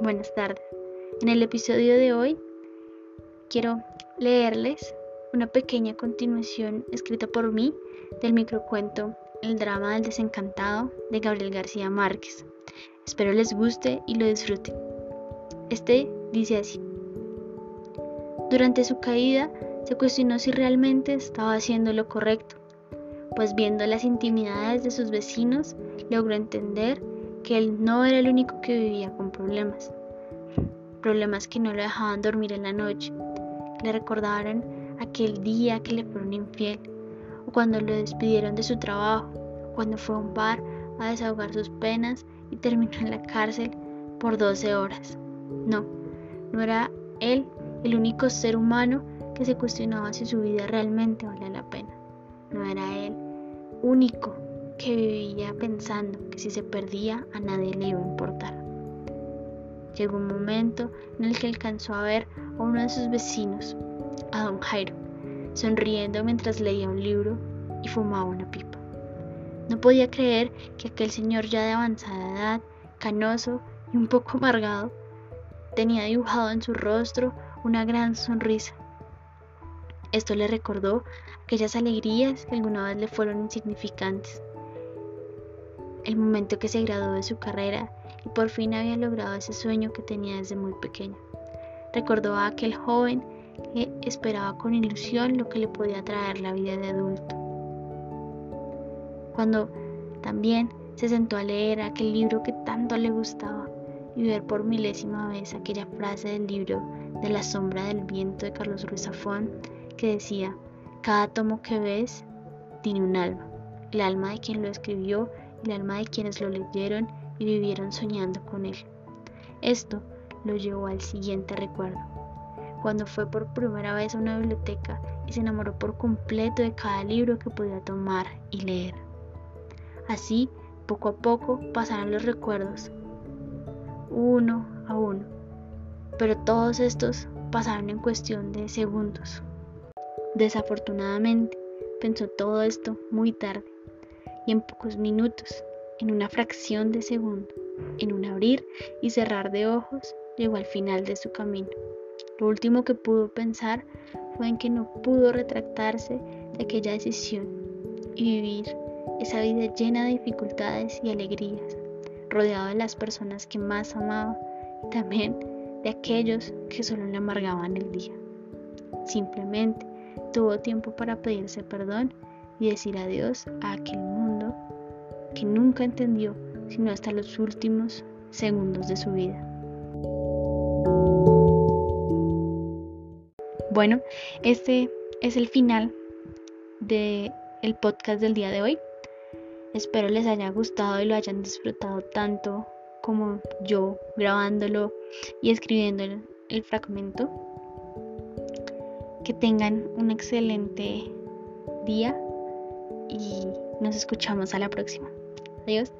buenas tardes. En el episodio de hoy quiero leerles una pequeña continuación escrita por mí del microcuento El drama del desencantado de Gabriel García Márquez. Espero les guste y lo disfruten. Este dice así. Durante su caída se cuestionó si realmente estaba haciendo lo correcto, pues viendo las intimidades de sus vecinos logró entender que él no era el único que vivía con problemas. Problemas que no lo dejaban dormir en la noche, le recordaron aquel día que le fueron infiel, o cuando lo despidieron de su trabajo, cuando fue a un bar a desahogar sus penas y terminó en la cárcel por 12 horas. No, no era él el único ser humano que se cuestionaba si su vida realmente valía la pena. No era él único que vivía pensando que si se perdía a nadie le iba a importar. Llegó un momento en el que alcanzó a ver a uno de sus vecinos, a don Jairo, sonriendo mientras leía un libro y fumaba una pipa. No podía creer que aquel señor ya de avanzada edad, canoso y un poco amargado, tenía dibujado en su rostro una gran sonrisa. Esto le recordó aquellas alegrías que alguna vez le fueron insignificantes, el momento que se graduó de su carrera y por fin había logrado ese sueño que tenía desde muy pequeño. Recordó a aquel joven que esperaba con ilusión lo que le podía traer la vida de adulto. Cuando también se sentó a leer aquel libro que tanto le gustaba y ver por milésima vez aquella frase del libro de la sombra del viento de Carlos Ruiz Zafón que decía, cada tomo que ves tiene un alma, el alma de quien lo escribió el alma de quienes lo leyeron y vivieron soñando con él. Esto lo llevó al siguiente recuerdo, cuando fue por primera vez a una biblioteca y se enamoró por completo de cada libro que podía tomar y leer. Así, poco a poco, pasaron los recuerdos, uno a uno, pero todos estos pasaron en cuestión de segundos. Desafortunadamente, pensó todo esto muy tarde y en pocos minutos, en una fracción de segundo, en un abrir y cerrar de ojos, llegó al final de su camino. Lo último que pudo pensar fue en que no pudo retractarse de aquella decisión y vivir esa vida llena de dificultades y alegrías, rodeado de las personas que más amaba y también de aquellos que solo le amargaban el día. Simplemente tuvo tiempo para pedirse perdón y decir adiós a aquel mundo que nunca entendió sino hasta los últimos segundos de su vida. Bueno, este es el final del el podcast del día de hoy. Espero les haya gustado y lo hayan disfrutado tanto como yo grabándolo y escribiendo el fragmento. Que tengan un excelente día y nos escuchamos a la próxima. Adiós.